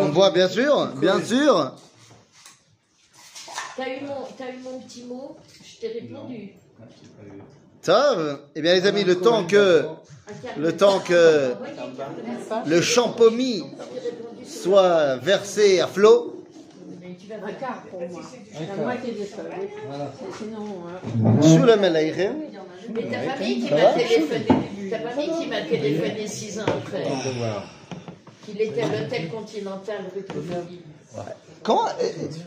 On voit, bien sûr, bien sûr. T'as eu, mon, t'as eu mon petit mot, je t'ai répondu. Ça, eh bien les amis, le temps que, le temps que le champomis soit versé à flot, Un quart pour moi. La moitié des feuilles. C'est- Sinon, hein. sous le melaïrim, Mais ta famille qui m'a téléphoné, ta famille qui m'a téléphoné six ans après, qu'il était à l'hôtel continental rue Truffaut. Quand euh,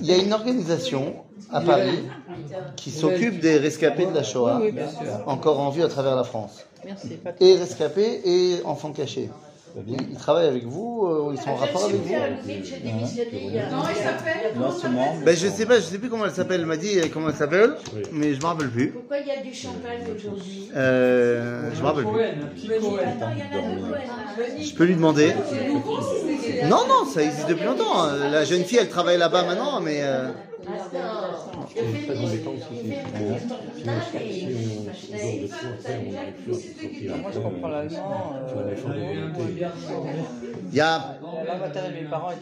il y a une organisation à Paris qui s'occupe des rescapés de la Shoah, encore en vue à travers la France, Merci. Et rescapés et enfants cachés. Ils, ils travaillent avec vous, euh, ils sont en rapport avec vous. fait allumer, j'ai démissionné il y a. Comment il s'appelle Non seulement, Ben je sais pas, je sais plus comment elle s'appelle. Elle m'a dit euh, comment elle s'appelle, mais je me rappelle plus. Pourquoi il y a du champagne aujourd'hui Euh, je me rappelle plus. Je peux lui demander. Non, non, ça existe depuis longtemps. La jeune fille, elle travaille là-bas maintenant, mais euh, je comprends l'allemand. euh, il y a,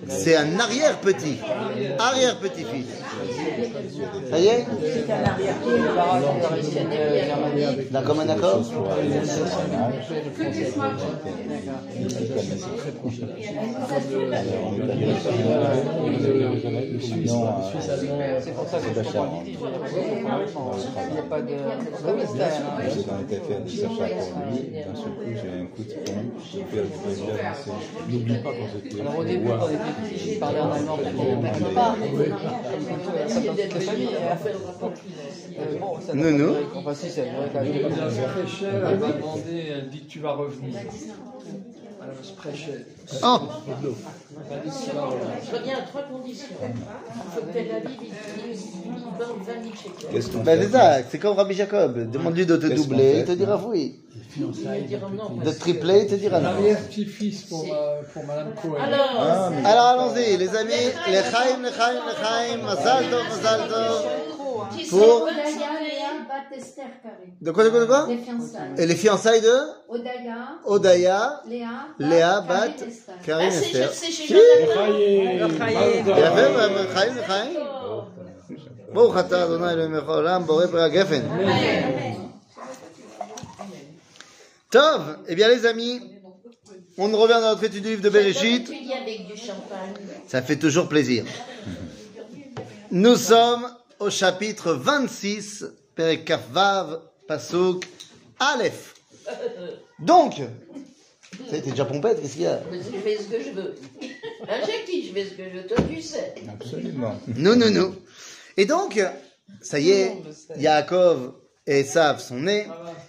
c'est un arrière-petit, arrière-petit-fils. Ça y est, euh, d'un commun accord. C'est pour ça que je comprends l'idée. Il n'y a pas de. Oui, c'était un- était fait des achats pour lui, d'un seul coup j'ai un coup de poing, fait. N'oublie pas quand c'était. Alors au début, quand on était petits, je parlais en allemand, toutes les familles. hein. Euh, Bon, ça Non, pas non. Enfin, si, ça a duré quand la Sprecher, elle m'a demandé, elle dit que tu vas revenir. Oh. Je reviens à trois conditions. Il faut que Tel Aviv, il, il, il vende 20 000 shekels. Qu'est-ce qu'on ben c'est ça, c'est comme Rabbi Jacob. Demande-lui de te doubler, il te dira oui. De tripler, il te dira non. L'arrière-petit-fils pour, ma- pour Madame Cohen. Alors, Ah, Alors allons-y, les amis, les chaim, les chaim, les chaim, mazal tov, mazal tov. Pour- Bat Esther, Karine. De quoi, de quoi, de quoi Les fiançailles. Et les fiançailles de Odaya, Odaya, Léa, Léa, Bat, Bat, Karine, Esther. Karine, Ah, c'est Esther. c'est chez Jonathan. Il a fait, madame, chaim, les chaim. ברוך אתה אדוני אלוהים מלך העולם, בורא פרי הגפן. Tov, eh bien les amis, on revient dans notre étude du livre de Bereshit. Tu dis avec du champagne. Ça fait toujours plaisir. Nous sommes au chapitre 26, Perek Kafvav, Pasuk, Aleph. Donc, ça a été déjà pompette, qu'est-ce qu'il y a? Mais Je fais ce que je veux. Hein, Jackie, je fais ce que je veux. Toi, tu sais. Absolument. Non, non, non. Et donc, ça y est, Yaakov et Esav sont nés,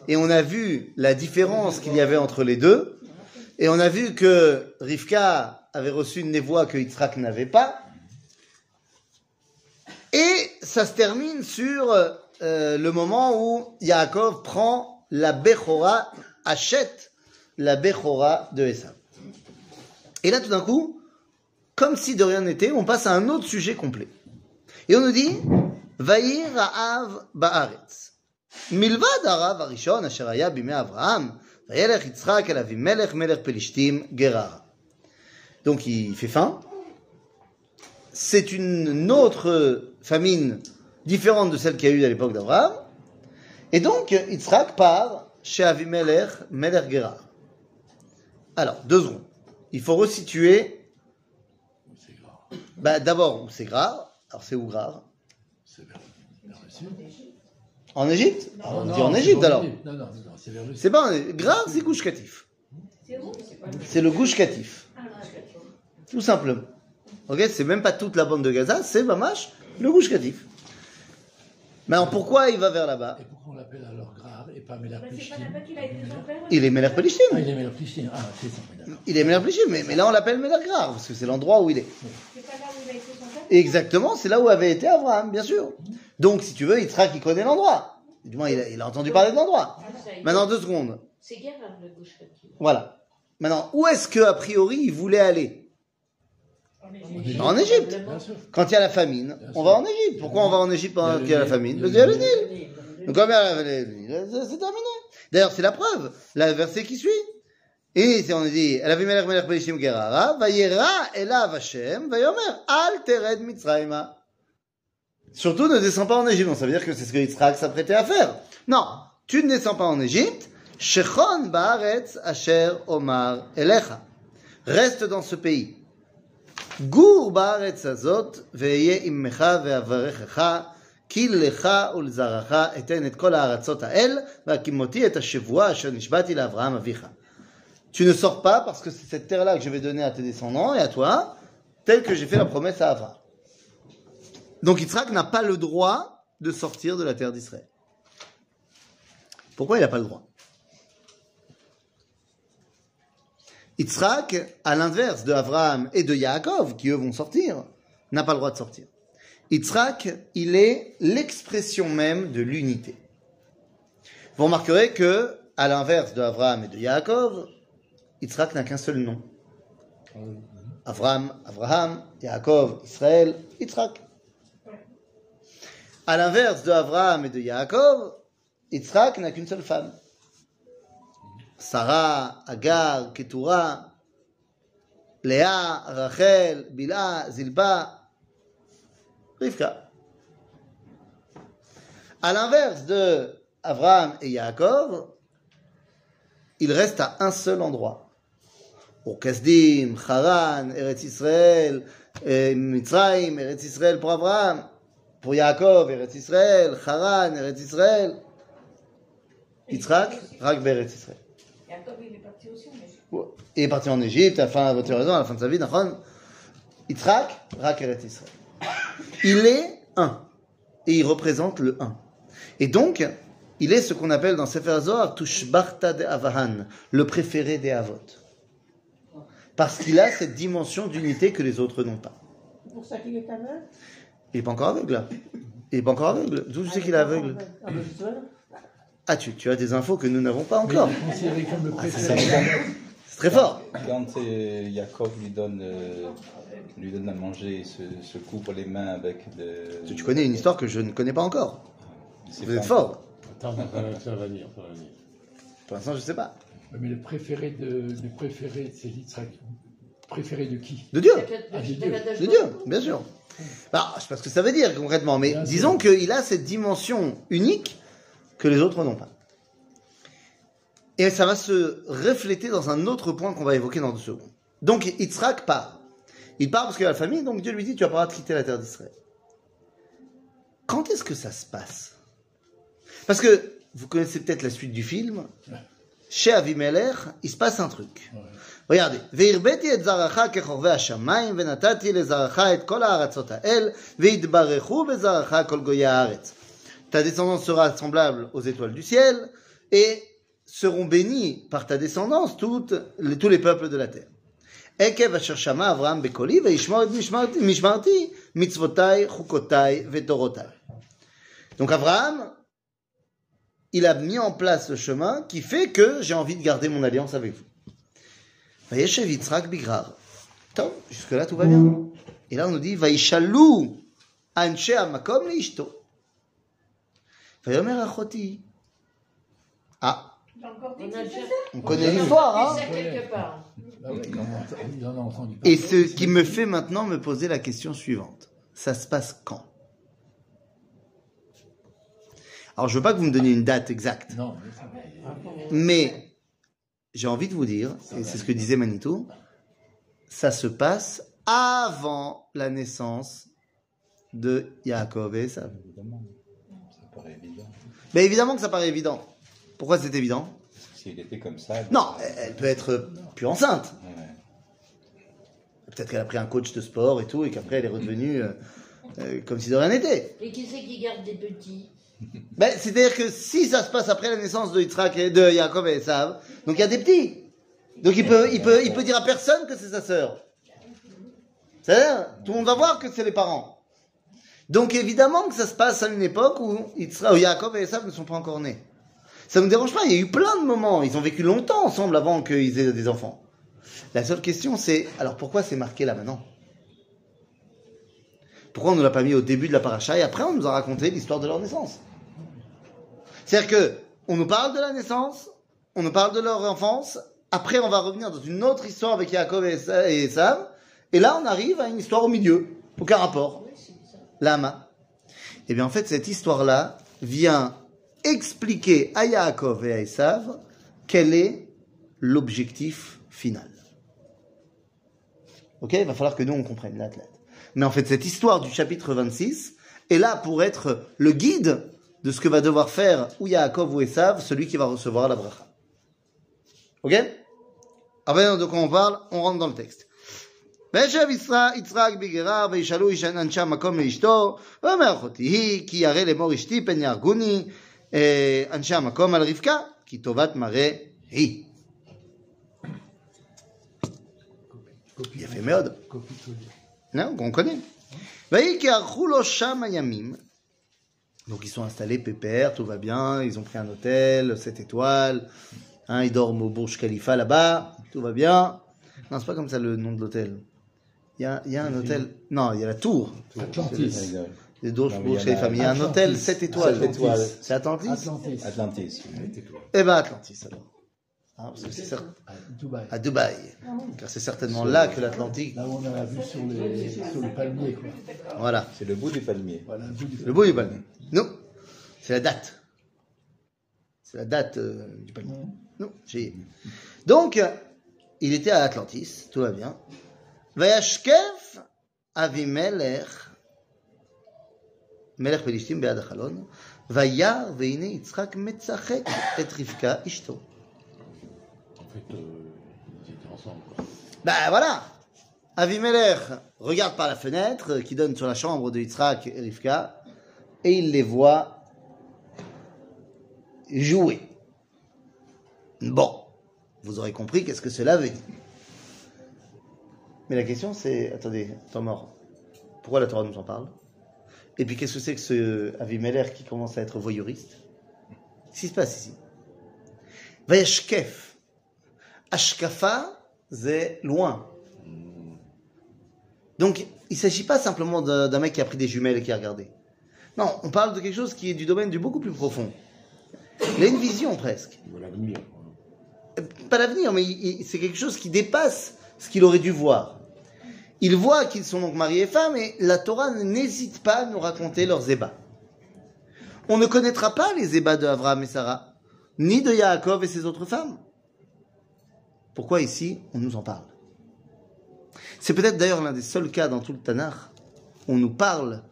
et on a vu la différence qu'il y avait entre les deux, et on a vu que Rivka avait reçu une névoie que Yitzhak n'avait pas, et ça se termine sur euh, le moment où Yaakov prend la Bechora, achète la Bechora de Esav. Et là, tout d'un coup, comme si de rien n'était, on passe à un autre sujet complet. Et on nous dit, Vaïr Ra'av Ba'aretz. Milvad Arav Arishon, Asher Haya Bimei Avraham, Vayelech Yitzhak El Avimelech Melech Pelishtim Gerara. Donc il fait faim. C'est une autre famine différente de celle qu'il y a eu à l'époque d'Abraham. Et donc Yitzhak part chez Avimelech Melech Gerara. Alors, deux secondes. Il faut resituer bah, d'abord, où c'est Grar. Alors, c'est où Grar En Égypte? Alors, On dit en Égypte alors. Non, non, non, c'est vers le C'est pas en- Grar, c'est Gouche Katif. C'est le Gouche Katif. Tout simplement. Ok C'est même pas toute la bande de Gaza, c'est Mamash, le Gouche Katif. Maintenant, pourquoi il va vers là-bas? Et pourquoi on l'appelle alors Grar et pas été son père Il est Meler Pelishtim. Ah, il est Meler Plishtim. Ah, c'est ça. Il est Meler Pelishtim, mais, mais là on l'appelle Meler Grar, parce que c'est l'endroit où il est. C'est pas là où il a été son père? Exactement, c'est là où avait été Abraham, bien sûr. Donc, si tu veux, Yitzhak, il connaît l'endroit. Du moins, il a, il a entendu parler de l'endroit. Maintenant, deux secondes. C'est Gérard, le Kaki. Voilà. Maintenant, où est-ce que, a priori, il voulait aller? En Égypte. Quand il y a la famine, on va en Égypte. Pourquoi on va en Égypte pendant qu'il y a la famine? Parce qu'il y a le Nil. Donc, comme il y a le Nil, c'est terminé. D'ailleurs, c'est la preuve. Le verset qui suit. Et on dit, elle avait melech melech pelishim gerara, vayera elav Hashem, vayomer, al tered mitzrayma. Surtout ne descends pas en Égypte. Donc ça veut dire que c'est ce que Yitzhak s'apprêtait à faire. Non, tu ne descends pas en Égypte. Shechon baaretz asher omar elecha. Reste dans ce pays. Gur baaretz azot ve'ye immecha ve'avarechecha. כי לך ולזרעך אתן את כל הארצות האל, והקימותי את השבועה אשר נשבעתי לאברהם אביך. Tu ne sors pas parce que c'est cette terre-là que je vais donner à tes descendants et à toi, telle que j'ai fait la promesse à Abraham. Donc Yitzhak n'a pas le droit de sortir de la terre d'Israël. Pourquoi il n'a pas le droit Yitzhak, à l'inverse de Abraham et de Yaakov, qui eux vont sortir, n'a pas le droit de sortir. Yitzhak, il est l'expression même de l'unité. Vous remarquerez que, à l'inverse de Abraham et de Yaakov, Yitzhak n'a qu'un seul nom. Abraham, Abraham, Yaakov, Israël, Yitzhak. À l'inverse de Abraham et de Yaakov, Yitzhak n'a qu'une seule femme. Sarah, Agar, Ketura, Léa, Rachel, Bila, Zilba, Rivka. À l'inverse de Abraham et Yaakov, il reste à un seul endroit. Pour Kasdim, Haran, Eretz Israël, euh, Mitzrayim, Eretz Israël pour Abraham, pour Yaakov, Eretz Israël, Haran, Eretz Israël, Yitzhak, Rak Eretz Israël. Il est parti aussi en Égypte. Il est parti en Égypte, à la fin, tu as raison, à la fin de sa vie, Nachon. Yitzhak, Rak Israël. Il est un. Et il représente le un. Et donc, il est ce qu'on appelle dans Sefer Zohar, Tushbarta de Avahan, le préféré des Avot. Parce qu'il a cette dimension d'unité que les autres n'ont pas. C'est pour ça qu'il est aveugle? Il n'est pas encore aveugle, là. Il n'est pas encore aveugle. D'où tu sais qu'il est aveugle? Ah, ben, je sais pas. Ah, tu, tu as des infos que nous n'avons pas encore. Le Ah, c'est très fort. Quand euh, Jacob lui donne, euh, lui donne à manger, il se, se couvre les mains avec de. Tu connais une histoire que je ne connais pas encore. C'est Vous êtes fort. Attends, ça va venir, ça va venir. Pour l'instant, je ne sais pas. Mais le préféré de, le préféré, c'est Yitzhak. Préféré de qui? De Dieu. Ah, de Dieu. De Dieu, bien sûr. Alors, je sais pas ce que ça veut dire concrètement, mais Bien disons qu'il a cette dimension unique que les autres n'ont pas. Et ça va se refléter dans un autre point qu'on va évoquer dans deux secondes. Donc, Yitzhak part. Il part parce qu'il a la famille, donc Dieu lui dit, tu vas pas quitter la terre d'Israël. Quand est-ce que ça se passe Parce que, vous connaissez peut-être la suite du film, chez Avimelech, il se passe un truc. Regardez, והרביתי את זרעך כחורבי השמיים, ונתתי לזרעך את כל הארצות האל, ויתברכו בזרעך כל גויי הארץ. Ta descendance sera semblable aux étoiles du ciel, et seront bénis par ta descendance toutes, les- tous les peuples de la terre. עקב אשר שמע אברהם בקולי, וישמור את משמרתי, משמרתי מצוותיי, חוקותיי ותורותיי. Donc Abraham, il a mis en place le chemin qui fait que j'ai envie de garder mon alliance avec vous. וישב יצחק בגרר. טוב, jusque-là tout va bien. Et là on nous dit, וישאלו אנשי המקום לאשתו. ah. On connaît l'histoire, hein Et ce qui me fait maintenant me poser la question suivante. Ça se passe quand Alors, je ne veux pas que vous me donniez une date exacte. Mais j'ai envie de vous dire, et c'est ce que disait Manitou, ça se passe avant la naissance de Yaakov et Esav. Mais évidemment que ça paraît évident. Pourquoi c'est évident S'il était comme ça. Non, elle peut être plus enceinte. Ouais. Peut-être qu'elle a pris un coach de sport et tout, et qu'après elle est redevenue euh, euh, comme si de rien n'était. Et qui c'est qui garde des petits? Ben, C'est-à-dire que si ça se passe après la naissance de, Yitzhak et de Yaakov et Esav, donc il y a des petits. Donc il peut, il peut, il peut dire à personne que c'est sa sœur. C'est-à-dire, tout le monde va voir que c'est les parents. Donc évidemment que ça se passe à une époque où, Yaakov et Esav ne sont pas encore nés. Ça ne me dérange pas, il y a eu plein de moments, ils ont vécu longtemps ensemble avant qu'ils aient des enfants. La seule question c'est, alors pourquoi c'est marqué là maintenant? Pourquoi on ne l'a pas mis au début de la paracha et après on nous a raconté l'histoire de leur naissance? C'est-à-dire que on nous parle de la naissance, on nous parle de leur enfance, Après, on va revenir dans une autre histoire avec Yaakov et Esav. Et là, on arrive à une histoire au milieu. Aucun rapport. Lama. Eh bien, en fait, cette histoire-là vient expliquer à Yaakov et à Esav quel est l'objectif final. Ok Il va falloir que nous, on comprenne l'athlète. Mais en fait, cette histoire du chapitre 26 est là pour être le guide de ce que va devoir faire ou Yaakov ou Esav, celui qui va recevoir la bracha. Ok? Alors de quoi on parle? On rentre dans le texte. וישב ישראל- יצחק בגרה וישאלו איש אנשי המקום לאשתו ואומר אחותי היא כי ירא לאמור אשתי פן יהרגוני אה, אנשי המקום על רבקה כי טובת מראה היא. יפה מאוד. Non, on connaît. ויהי כי ערכו לו שם הימים. Donc ils sont installés pépère, tout va bien, ils ont pris un hôtel, 7 étoiles, hein, ils dorment au Burj Khalifa là-bas, tout va bien. Non, c'est pas comme ça le nom de l'hôtel. Il y a, il y a un hôtel, non, il y a la tour. Atlantis. Les il y a- Khalifa, mais il y a un hôtel 7 étoiles. Sept étoiles. C'est Atlantis Atlantis. Atlantis. Eh ben Atlantis alors. Parce que c'est cer- À Dubaï. à Dubaï. Car c'est certainement là que l'Atlantique. Là où on a vu sur les, sur les palmiers, quoi. Voilà. C'est le bout du palmier. Voilà, le bout Le du palmier. Non, c'est la date. C'est la date euh, du palmier. Non, j'ai. Donc, il était à Atlantis, tout va bien. Veine Yitzchak Metzachek et Rivka Ishto. En fait, euh, ils étaient ensemble, quoi. Ben voilà Avimelech regarde par la fenêtre euh, qui donne sur la chambre de Yitzhak et Rivka et il les voit jouer. Bon, vous aurez compris qu'est-ce que cela veut dire. Mais la question c'est, attendez, temps mort, pourquoi la Torah nous en parle? Et puis qu'est-ce que c'est que ce Avimelech qui commence à être voyeuriste? Qu'est-ce qui se passe ici? Vayashkef. Ashkafa, c'est loin. Donc, il ne s'agit pas simplement d'un mec qui a pris des jumelles et qui a regardé. Non, on parle de quelque chose qui est du domaine du beaucoup plus profond. Il a une vision presque. Euh, Pas l'avenir, mais c'est quelque chose qui dépasse ce qu'il aurait dû voir. Il voit qu'ils sont donc mari et femme et la Torah n'hésite pas à nous raconter leurs ébats. On ne connaîtra pas les ébats de Abraham et Sarah, ni de Yaakov et ses autres femmes. Pourquoi ici on nous en parle? C'est peut-être d'ailleurs l'un des seuls cas dans tout le Tanakh où on nous parle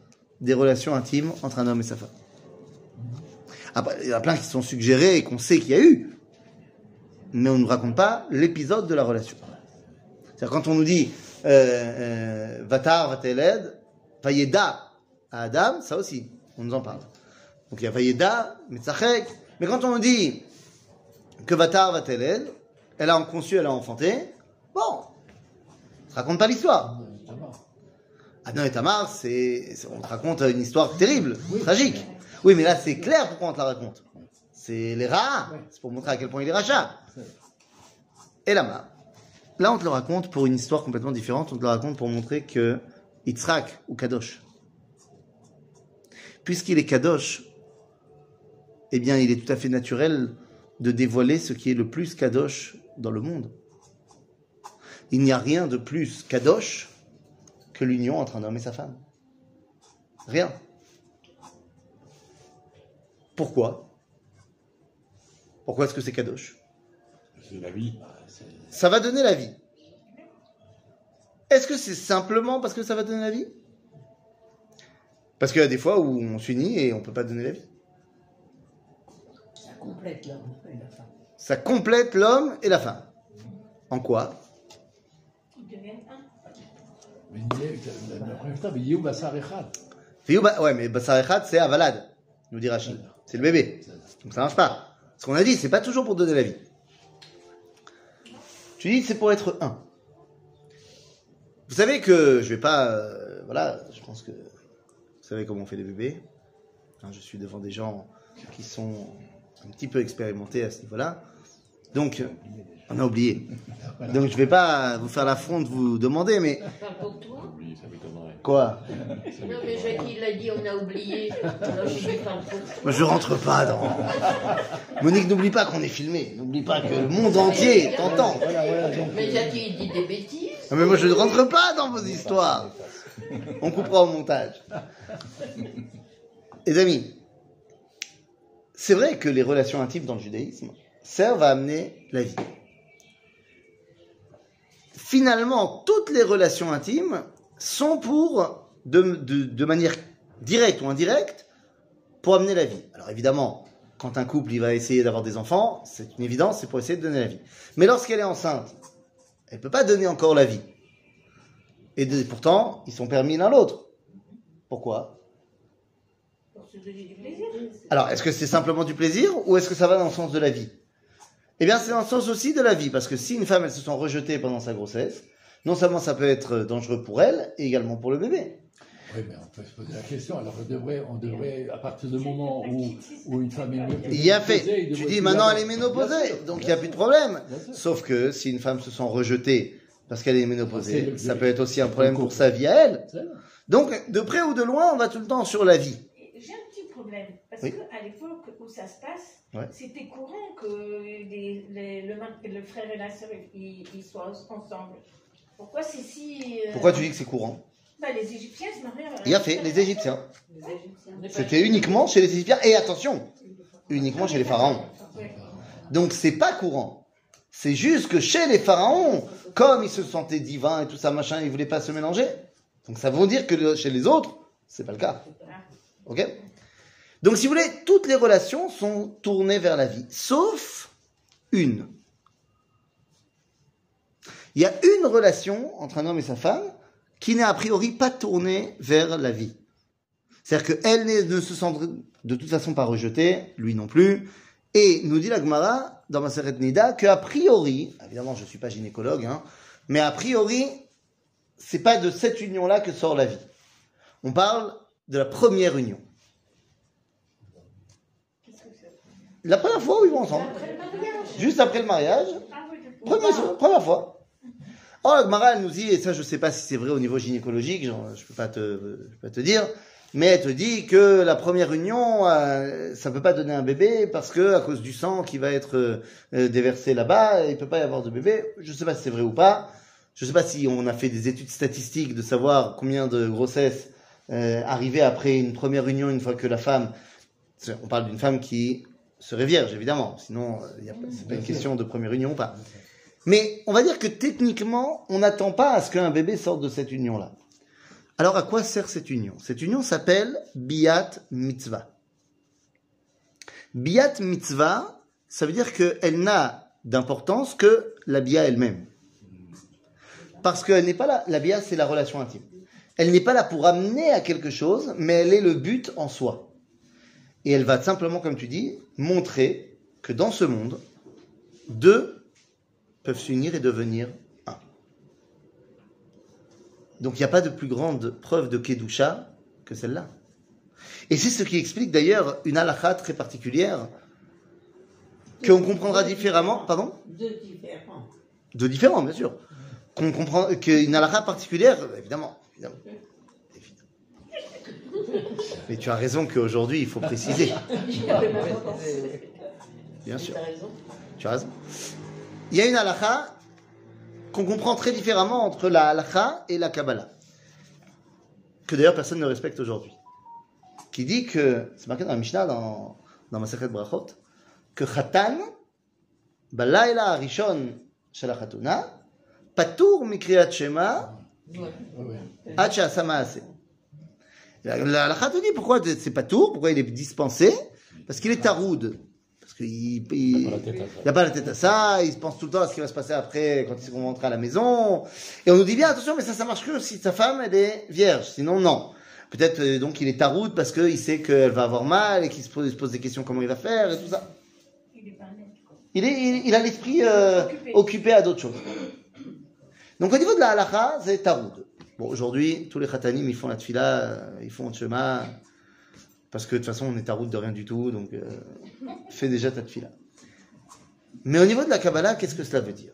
des relations intimes entre un homme et sa femme. Après, il y en a plein qui sont suggérés et qu'on sait qu'il y a eu, mais on ne nous raconte pas l'épisode de la relation. C'est-à-dire quand on nous dit euh, euh, Vatar, Vateled, Vayeda à Adam, ça aussi, on nous en parle. Donc il y a Vayeda, Metzachek, mais quand on nous dit que Vatar, Vateled, elle a conçu, elle a enfanté, bon, ça raconte pas l'histoire. Adnan et Tamar, c'est, on te raconte une histoire terrible, tragique. Oui, mais là, c'est clair pourquoi on te la raconte. C'est les rats, c'est pour montrer à quel point il est rachat. Et là, là, on te le raconte pour une histoire complètement différente. On te le raconte pour montrer que Yitzhak ou Kadosh, puisqu'il est Kadosh, eh bien, il est tout à fait naturel de dévoiler ce qui est le plus Kadosh dans le monde. Il n'y a rien de plus Kadosh que l'union entre un homme et sa femme. Rien. Pourquoi? Pourquoi est-ce que c'est Kadosh? C'est la vie. Ça va donner la vie. Est-ce que c'est simplement parce que ça va donner la vie Parce qu'il y a des fois où on s'unit et on ne peut pas donner la vie. Ça complète l'homme et la femme. Ça complète l'homme et la femme. En quoi Ils deviennent un. Ouais, mais Bassar Echad, c'est Avalad, nous dit Rachid. C'est le bébé. Donc ça marche pas. Ce qu'on a dit, c'est pas toujours pour donner la vie. Tu dis c'est pour être un. Vous savez que je vais pas. euh, voilà, je pense que vous savez comment on fait des bébés. Hein, je suis devant des gens qui sont un petit peu expérimentés à ce niveau-là. Donc, on a oublié. Donc je vais pas vous faire l'affront de vous demander, mais pour toi. Quoi? Non, mais. Jackie l'a dit, on a oublié. Alors je vais tour. Moi, Je rentre pas dans. Monique, n'oublie pas qu'on est filmé. N'oublie pas que le monde entier t'entend. Donc, Mais euh, Jackie, il dit des bêtises. non, mais moi, je ne rentre pas dans vos histoires. On coupera au montage. Les amis, c'est vrai que les relations intimes dans le judaïsme servent à amener la vie. Finalement, toutes les relations intimes sont pour, de, de- de manière directe ou indirecte, pour amener la vie. Alors évidemment, quand un couple il va essayer d'avoir des enfants, c'est une évidence, c'est pour essayer de donner la vie. Mais lorsqu'elle est enceinte, elle ne peut pas donner encore la vie. Et de- pourtant, ils sont permis l'un l'autre. Pourquoi? Pour se donner du plaisir. Alors, est-ce que c'est simplement du plaisir ou est-ce que ça va dans le sens de la vie? Eh bien, c'est dans le sens aussi de la vie, parce que si une femme, elle se sent rejetée pendant sa grossesse, non seulement ça peut être dangereux pour elle, et également pour le bébé. Oui, mais on peut se poser la question. Alors, on devrait, on devrait à partir du moment où, où une femme est ménopausée, Il y a fait. Tu dis maintenant elle est ménopausée, sûr. donc il n'y a plus de problème. Sauf que si une femme se sent rejetée parce qu'elle est ménopausée, ça peut être aussi un problème pour sa vie à elle. Donc, de près ou de loin, on va tout le temps sur la vie. Problème. Parce Oui. qu'à l'époque où ça se passe, Ouais. c'était courant que les- les- le, frère et la sœur ils, ils soient ensemble. Pourquoi c'est si. euh, Pourquoi tu dis que c'est courant? Bah, Les Égyptiens se mariaient. Il y a fait, les Égyptiens. Pas- C'était uniquement chez les Égyptiens. Et attention, uniquement chez les pharaons. Donc c'est pas courant. C'est juste que chez les pharaons, comme ils se sentaient divins et tout ça, machin, ils voulaient pas se mélanger. Donc ça veut dire que chez les autres, c'est pas le cas. Ok? Donc si vous voulez, toutes les relations sont tournées vers la vie, sauf une. Il y a une relation entre un homme et sa femme qui n'est a priori pas tournée vers la vie. C'est-à-dire qu'elle ne se sent de toute façon pas rejetée, lui non plus. Et nous dit la Gemara dans ma Nida qu'a priori, évidemment je ne suis pas gynécologue, hein, mais a priori, c'est pas de cette union-là que sort la vie. On parle de la première union. La première fois où ils vont ensemble. Juste après le mariage, première, première fois. Oh, la nous dit, et ça je sais pas si c'est vrai au niveau gynécologique, je peux peux pas te dire, mais elle te dit que la première union, euh, ça peut pas donner un bébé parce que à cause du sang qui va être euh, euh, déversé là-bas, il peut pas y avoir de bébé. Je sais pas si c'est vrai ou pas. Je sais pas si on a fait des études statistiques de savoir combien de grossesses euh, arrivaient après une première union une fois que la femme, on parle d'une femme qui serait vierge évidemment, sinon euh, pas- c'est pas une question de première union ou pas. Mais on va dire que techniquement, on n'attend pas à ce qu'un bébé sorte de cette union-là. Alors à quoi sert cette union? Cette union s'appelle Biat Mitzvah. Biat Mitzvah, ça veut dire qu'elle n'a d'importance que la Bia elle-même. Parce qu'elle n'est pas là, la Bia c'est la relation intime. Elle n'est pas là pour amener à quelque chose, mais elle est le but en soi. Et elle va simplement, comme tu dis, montrer que dans ce monde, deux peuvent s'unir et devenir un. Donc il n'y a pas de plus grande preuve de Kedusha que celle-là. Et c'est ce qui explique d'ailleurs une halakha très particulière qu'on comprendra différemment, pardon? Deux différents. De différents, bien sûr. Qu'on comprend qu'une halakha particulière, évidemment, évidemment. Mais tu as raison qu'aujourd'hui, il faut préciser. Bien sûr. Tu as raison. Il y a une halakha qu'on comprend très différemment entre la halakha et la Kabbalah. Que d'ailleurs personne ne respecte aujourd'hui. Qui dit que, c'est marqué dans la Mishnah, dans, dans Masachet Brachot, que Khatan, Balayla Arishon shel Khatuna, Patour Mikriyat Shema, Ouais, ouais. La la halakha te dit pourquoi c'est Patour, pourquoi il est dispensé? Parce qu'il est taroud. Parce qu'il il- Pas la tête à ça. il n'a pas la tête à ça, il se pense tout le temps à ce qui va se passer après quand ils vont rentrer à la maison. Et on nous dit bien, attention, mais ça, ça marche que si sa femme, elle est vierge. Sinon, non. Peut-être euh, donc il est taroud parce qu'il sait qu'elle va avoir mal et qu'il se pose, il se pose des questions comment il va faire et tout ça. Il est pas net, quoi. Il, est, il, il a l'esprit euh, Occupé. occupé à d'autres choses. Donc au niveau de la halakha, c'est taroud. Bon, aujourd'hui, tous les khatanim, ils font la tfila, ils font le shema, parce que de toute façon, on est taroud de rien du tout, donc euh, fais déjà ta tfila. Mais au niveau de la Kabbalah, qu'est-ce que cela veut dire?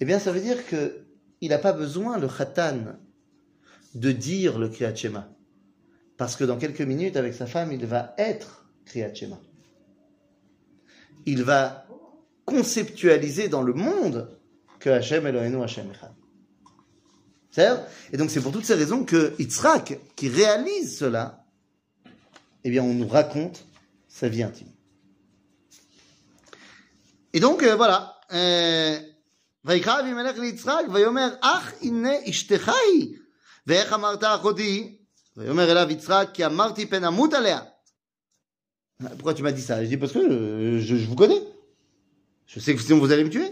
Eh bien, ça veut dire que il n'a pas besoin, le khatan, de dire le Kriyat Shema. Parce que dans quelques minutes, avec sa femme, il va être Kriyat Shema. Il va conceptualiser dans le monde que Hachem Eloheinu Hachem Echad. C'est-à-dire Et donc c'est pour toutes ces raisons que Yitzhak, qui réalise cela, eh bien on nous raconte sa vie intime. Et donc euh, voilà. Euh, ויקרא אבימלך ליצחק ויאמר אך הנה אשתך היא ואיך אמרת אחותי ויאמר אליו יצחק כי אמרתי פן אמות עליה Pourquoi tu m'as dit ça Je dis parce que euh, je, je vous connais. Je sais que sinon vous allez me tuer.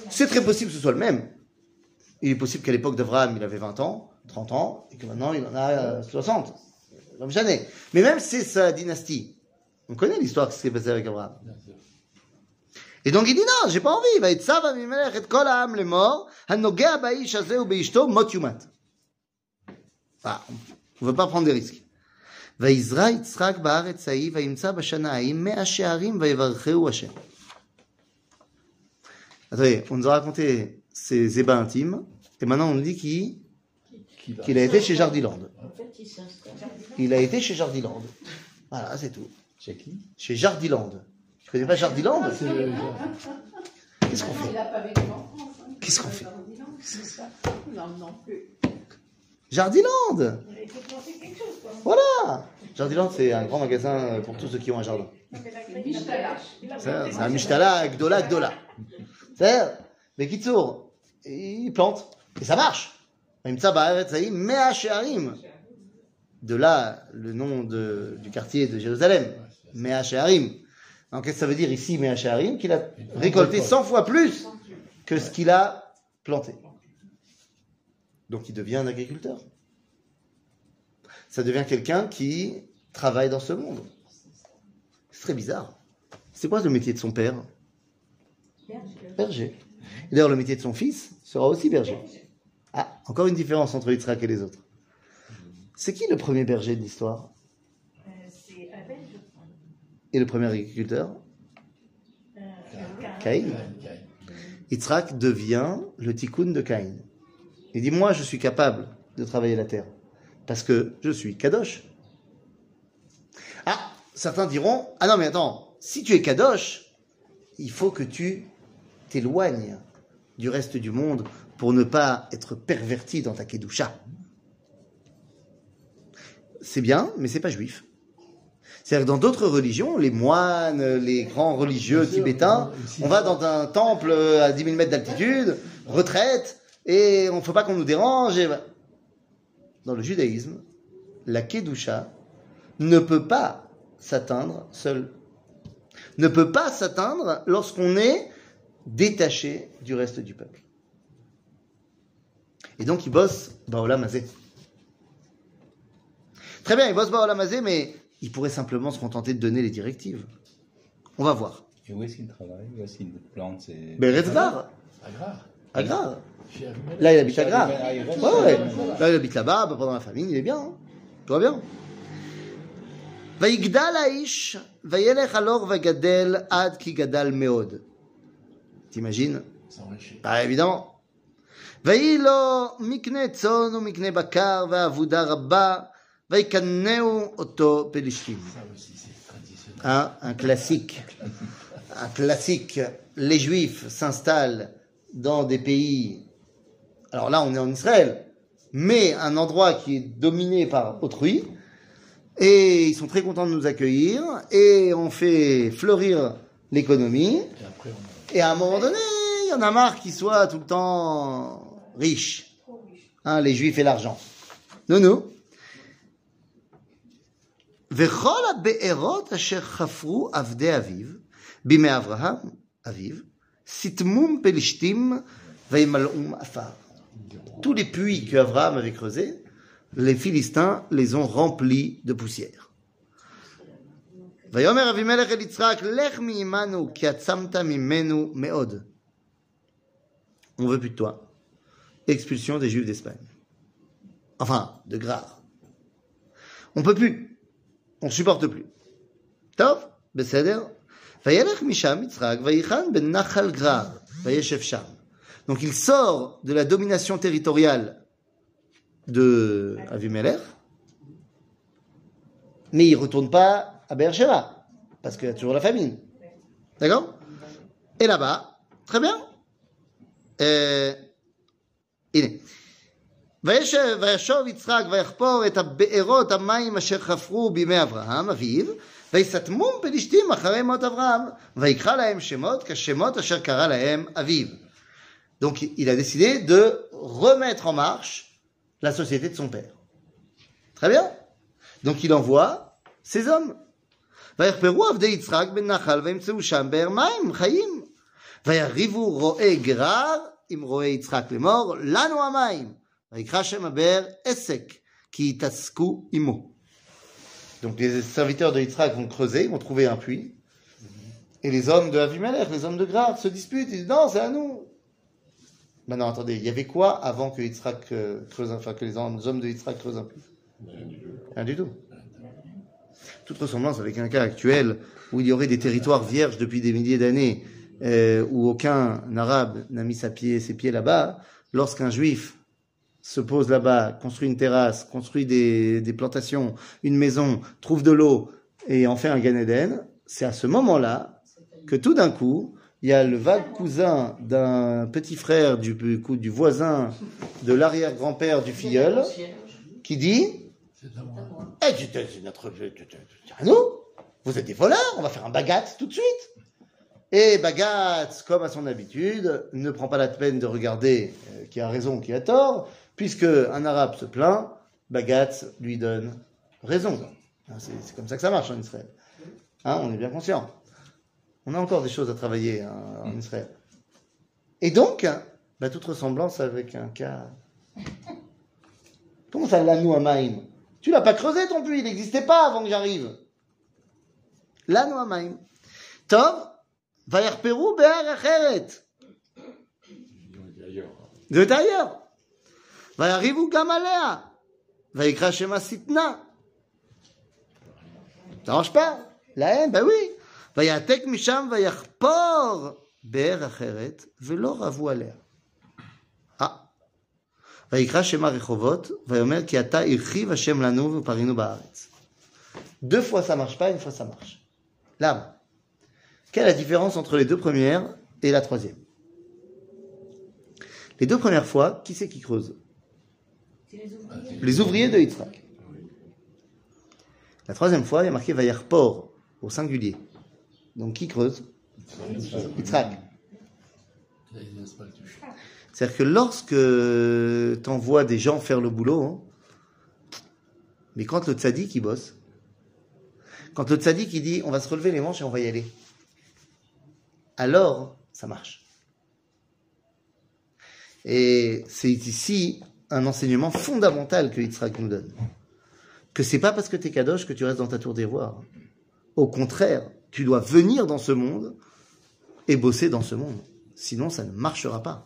C'est très possible que ce soit le même. Il est possible qu'à l'époque d'Abraham, il avait 20 ans, 30 ans, et que maintenant il en a euh, 60. Comme jamais. Mais même si c'est sa dynastie. On connaît l'histoire qui s'est passée avec Abraham. Et donc il dit non, j'ai pas envie. ויצב אבימלך את כל העם לאמור, הנוגע באיש הזה ובאשתו מות יומת. Ah, on ne veut pas prendre des risques. ויזרע יצחק בארץ ההיא, וימצא בשנה ההיא מאה שערים, ויברכהו השם. Attendez, on nous a raconté ses ébats intimes, et maintenant on nous dit qu'il qu'il a été chez Jardiland. En fait, il a été chez Jardiland. Voilà, c'est tout. Chez qui? Chez Jardiland. Tu connais pas Jardiland? Le- Qu'est-ce qu'on fait? en France. hein. Qu'est-ce qu'on fait? Non, non plus. Jardiland. Voilà Jardiland, c'est un grand magasin pour tous ceux qui ont un jardin. C'est un Mishtala, Gdola, Gdola. C'est Mais Kitsour, il plante. Et ça marche. De là, le nom de- du quartier de Jérusalem. Mea She'arim. Donc, qu'est-ce que ça veut dire ici, Mea She'arim Qu'il a récolté 100 fois plus que ce qu'il a planté. Donc, il devient un agriculteur. Ça devient quelqu'un qui travaille dans ce monde. C'est très bizarre. C'est quoi le métier de son père? Berger. Et D'ailleurs, le métier de son fils sera aussi berger. Ah, encore une différence entre Yitzhak et les autres. C'est qui le premier berger de l'histoire? C'est Abel, je crois. Et le premier agriculteur? Euh. Caïn. Yitzhak devient le tikkun de Caïn. Il dit, moi, je suis capable de travailler la terre. Parce que je suis Kadosh. Ah, certains diront, ah non, mais attends, si tu es Kadosh, il faut que tu t'éloignes du reste du monde pour ne pas être perverti dans ta Kedusha. C'est bien, mais c'est pas juif. C'est-à-dire que dans d'autres religions, les moines, les grands religieux tibétains, on va dans un temple à 10 000 mètres d'altitude, retraite, et on ne faut pas qu'on nous dérange. et. Dans le judaïsme, la Kedusha ne peut pas s'atteindre seule. Ne peut pas s'atteindre lorsqu'on est détaché du reste du peuple. Et donc il bosse Baolam Hazé. Très bien, il bosse Baolam Hazé, mais il pourrait simplement se contenter de donner les directives. On va voir. Et où est-ce qu'il travaille Où est-ce qu'il plante ses... Mais Retzvar, Agar. à Gras. Chez Abimelech. Là, il habite à Gras. Ah, il reste Ouais, chez ouais. Abimelech. Là, il habite là-bas, bah, pendant la famille, il est bien. hein. Tout va bien. ויגדל האיש, וילך הלוך וגדל עד כי גדל מאוד. T'imagines S'enrichir. Bah évidemment. ויהי לו מקנה צאן ומקנה בקר ועבודה רבה, ויקנאו אותו פלישתים. Ça aussi, c'est traditionnel. Hein, un classique. Un classique. Les Juifs s'installent dans des pays. Alors là, on est en Israël, mais un endroit qui est dominé par autrui. Et ils sont très contents de nous accueillir. Et on fait fleurir l'économie. Et après, on a... Et à un moment donné, il y en a marre qu'ils soient tout le temps riches. Hein, les Juifs et l'argent. Non, non. וכל הבארות אשר חפרו עבדי אביו, בימי אברהם, אביו, סתמום פלישתים וימלאום עפר. Tous les puits que Abraham avait creusés, les Philistins les ont remplis de poussière. ויאמר אבימלך אל יצחק, לך מעמנו, כי עצמת ממנו מאוד. On veut plus de toi. Expulsion des Juifs d'Espagne. Enfin, de Grar. On peut plus. On supporte plus. טוב, בסדר? וילך משם יצחק ויחן בנחל גרר, וישב שם. Donc il sort de la domination territoriale de Avimelech, mais il retourne pas à Beersheba, parce qu'il y a toujours la famine. D'accord Et là-bas, très bien. Euh, הנה. וישב, וישוב יצחק ויחפור את הבארות המים אשר חפרו בימי אברהם אביו, ויסתמום פלישתים אחרי מות אברהם, ויקרא להם שמות כשמות אשר קרא להם אביו. Donc il a décidé de remettre en marche la société de son père. Très bien. Donc il envoie ses hommes. ויחפרו עבדי יצחק בן נחל וימצאו שם באר מים חיים. ויריבו רועי גרר עם רועי יצחק לאמור לנו המים. ויקרא שם הבאר עסק כי יתעסקו עמו. Donc les serviteurs de Yitzhak vont creuser, ils vont trouver un puits. Et les hommes de Avimelech, les hommes de Grar, se disputent. Ils disent non, c'est à nous. Ben non, attendez, il y avait quoi avant que Yitzhak euh, creuse, enfin que les hommes, les hommes de Yitzhak creusent un puits Rien du tout. Toute ressemblance avec un cas actuel où il y aurait des territoires vierges depuis des milliers d'années, euh, où aucun arabe n'a mis sa ses pieds là-bas, lorsqu'un juif se pose là-bas, construit une terrasse, construit des, des plantations, une maison, trouve de l'eau et en fait un Gan Eden, c'est à ce moment-là que tout d'un coup, il y a le vague cousin d'un petit frère du, du voisin de l'arrière-grand-père du filleul qui dit C'est. Eh, notre, à nous Vous êtes des voleurs, on va faire un bagat tout de suite. Et Bagat, comme à son habitude, ne prend pas la peine de regarder euh, qui a raison, qui a tort, puisque un arabe se plaint, Bagat lui donne raison. Hein, C'est comme ça que ça marche en Israël. Hein, on est bien conscient. On a encore des choses à travailler hein, en Israël. Et donc, bah, toute ressemblance avec un cas. Comment ça, l'annou Amaim tu l'as pas creusé ton puits, il n'existait pas avant que j'arrive. Là, Noamaim. Tov, va y Perou, Be'er De d'ailleurs. Va y arriver Gamalea. Va écrire Shema Sitna. Ça marche pas. La haine, ben oui. Va y yatek Misham, va Yarpor, Be'er Acheret, Velo Ravou Alea. Deux fois ça marche pas, une fois ça marche. Là, Quelle est la différence entre les deux premières et la troisième Les deux premières fois, qui c'est qui creuse? Les ouvriers. de Yitzhak. La troisième fois, il y a marqué Vayarpor au singulier. Donc qui creuse? Yitzhak. C'est-à-dire que lorsque tu envoies des gens faire le boulot, hein, mais quand le tzaddik il bosse, quand le tzaddik il dit on va se relever les manches et on va y aller, alors ça marche. Et c'est ici un enseignement fondamental que Yitzhak nous donne. Que c'est pas parce que tu es kadosh que tu restes dans ta tour d'ivoire. Au contraire, tu dois venir dans ce monde et bosser dans ce monde. Sinon, ça ne marchera pas.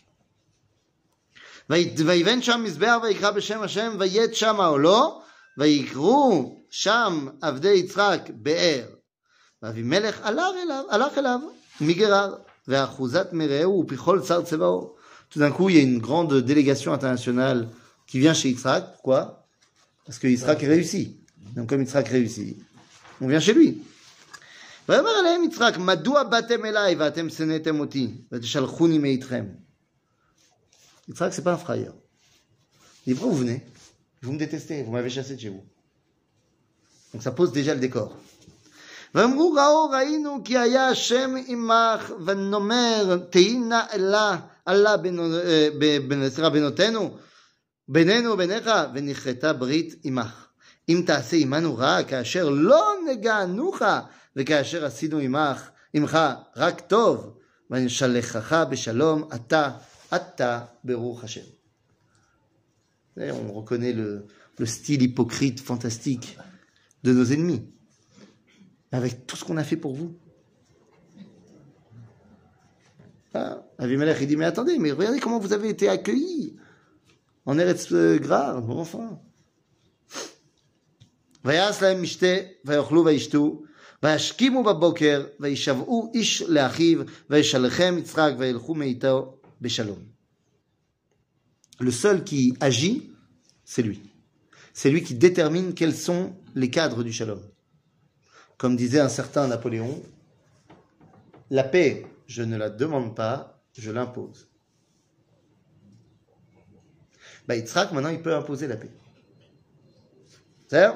ויבן שם מזבח ויקרא בשם השם ויית שמה עולו ויקראו שם עבדי יצחק באר. ואבימלך הלך אליו, הלך אליו מגרר ואחוזת מרעהו ופכל שר צבאו. Tout d'un coup, il y a une grande délégation internationale qui vient chez Yitzhak. Pourquoi Parce que Yitzhak réussit. Donc comme Yitzhak réussit, on vient chez lui. ויאמר אליהם יצחק, מדוע באתם אליי ואתם שנאתם אותי ותשלחוני מאיתכם? Yitzhak, c'est pas un frayeur. Il dit, pourquoi vous venez Vous me détestez, vous m'avez chassé de chez vous. Donc ça pose déjà le décor. ואמרו ראו ראינו כי היה השם עמך ונאמר תהי נא אלה אללה בינו- אה, ב- בין- סליחה, בינותינו בינינו וביניך ונכרתה ברית עמך אם תעשה עמנו רע כאשר לא נגענוך וכאשר עשינו עמך עמך רק טוב ונשלחך בשלום אתה אתה ברוך השם. D'ailleurs, on reconnaît le, le style hypocrite fantastique de nos ennemis avec tout ce qu'on a fait pour vous. Ah, Avimelech, il dit, mais attendez, mais regardez comment vous avez été accueillis en Eretz euh, Grar, bon enfant. ויעש להם משתה, ויאכלו וישתו, וישכימו בבוקר, וישבעו איש לאחיו, וישלחם יצחק, וילכו מאיתו בשלום. Le seul qui agit, c'est lui. C'est lui qui détermine quels sont les cadres du shalom. Comme disait un certain Napoléon, la paix, je ne la demande pas, je l'impose. Bah, Yitzhak, maintenant, il peut imposer la paix. בסדר?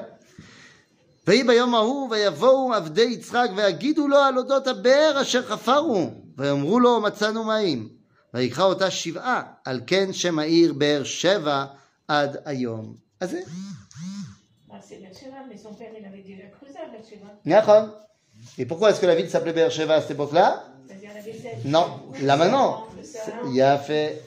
ויהי ביום ההוא ויבואו עבדי יצחק ויגידו לו על אודות הבאר אשר חפרו ויאמרו לו מצאנו מים ויקרא אותה שבעה על כן שם העיר באר שבע עד היום הזה. Ah, c'est Beersheba, mais son père, il avait déjà creusé à Beersheba. נכון. Et pourquoi est-ce que la ville s'appelait Beer Sheva à cette époque-là C'est-à-dire la Bethel. Non, là maintenant. Il y a fait.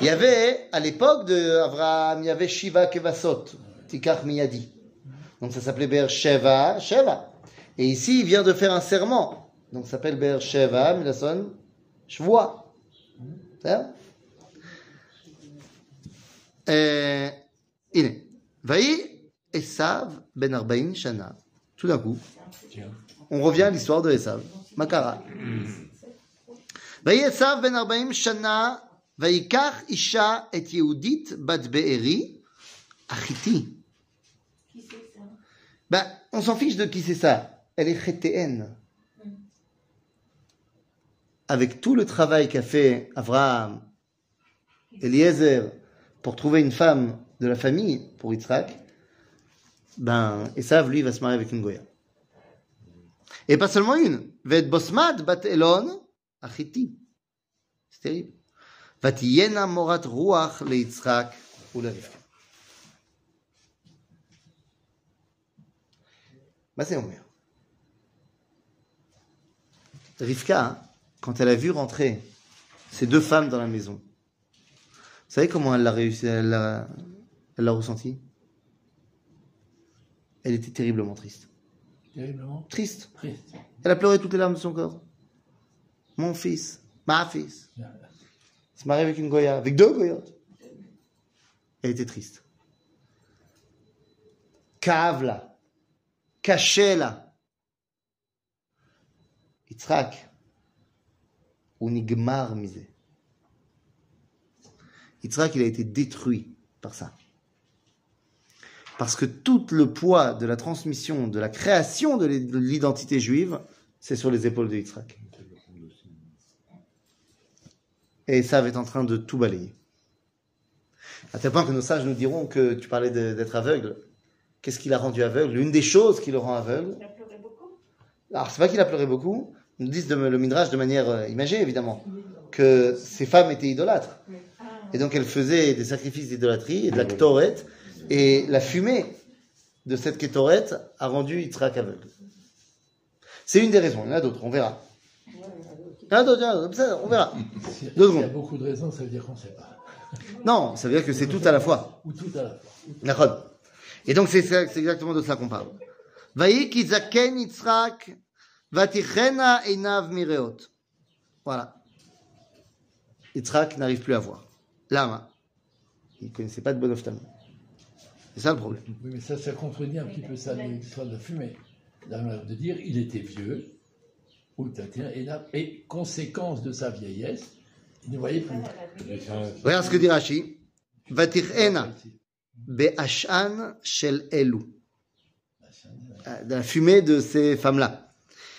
Il y avait, à l'époque de Abraham, il y avait Shiva Kevasot, Tikach Miyadi. Donc ça s'appelait Beer Sheva, Sheva. Et ici, il vient de faire un serment. Donc ça s'appelle Beer Sheva, Milason, Shvoa. C'est ça Euh, הנה, ויהי עשיו בן 40 שנה. Tout d'un coup, on revient à l'histoire de Esav. Makara. ויהי עשיו בן 40 שנה, ויקח אישה את יהודית בת בארי, החיתי. Qui c'est ça Ben, on s'en fiche de qui c'est ça. Elle est chétéenne. Avec tout le travail qu'a fait Abraham, Eliezer, pour trouver une femme de la famille pour Yitzhak, ben, Esav, lui, va se marier avec une Goya. Et pas seulement une. Vet Bosmad bat Elon, achiti. C'est terrible. ותהיינה מורת רוח ליצחק ולרבקה. מה זה אומר? Rivka, quand elle a vu rentrer ces deux femmes dans la maison, vous savez comment elle l'a réussi, elle l'a, elle ressenti Elle était terriblement triste. Terriblement Triste. triste. Elle a pleuré toutes les larmes de son corps. Mon fils, ma fils, il se marie avec une Goya, avec deux Goyotes. Elle était triste. Kavla, Kachela. Yitzhak, ou Nigmar misé. Yitzhak, il a été détruit par ça. Parce que tout le poids de la transmission, de la création de l'identité juive, c'est sur les épaules de Yitzhak. Et ça est en train de tout balayer. À tel point que nos sages nous diront que tu parlais d'être aveugle. Qu'est-ce qui l'a rendu aveugle? L'une des choses qui le rend aveugle, Il a pleuré beaucoup. alors c'est pas qu'il a pleuré beaucoup, ils nous disent de, le Midrash de manière euh, imagée évidemment, que ces femmes étaient idolâtres. Et donc elles faisaient des sacrifices d'idolâtrie et de la ktoret, et la fumée de cette kétoret a rendu Yitzhak aveugle. C'est une des raisons, il y en a d'autres, on verra. Il y en a d'autres, il on verra. S'il y a beaucoup de raisons, ça veut dire qu'on ne sait pas. Non, ça veut dire que c'est tout à la fois. Ou tout à la fois. D'accord. Et donc c'est exactement de cela qu'on parle. Vaï ki zaken Yitzhak, vatichena einav mireot. Voilà. Yitzhak n'arrive plus à voir. Lama. Il ne connaissait pas de bon ophtalmo. C'est ça le problème. Oui, mais ça, ça contredit un petit peu ça, l'histoire de la fumée. De dire, il était vieux, ou et conséquence de sa vieillesse, il ne voyait plus. Regarde ce que dit Rashi. Vatichena be'ashan shel elu. Euh, De la fumée de ces femmes-là.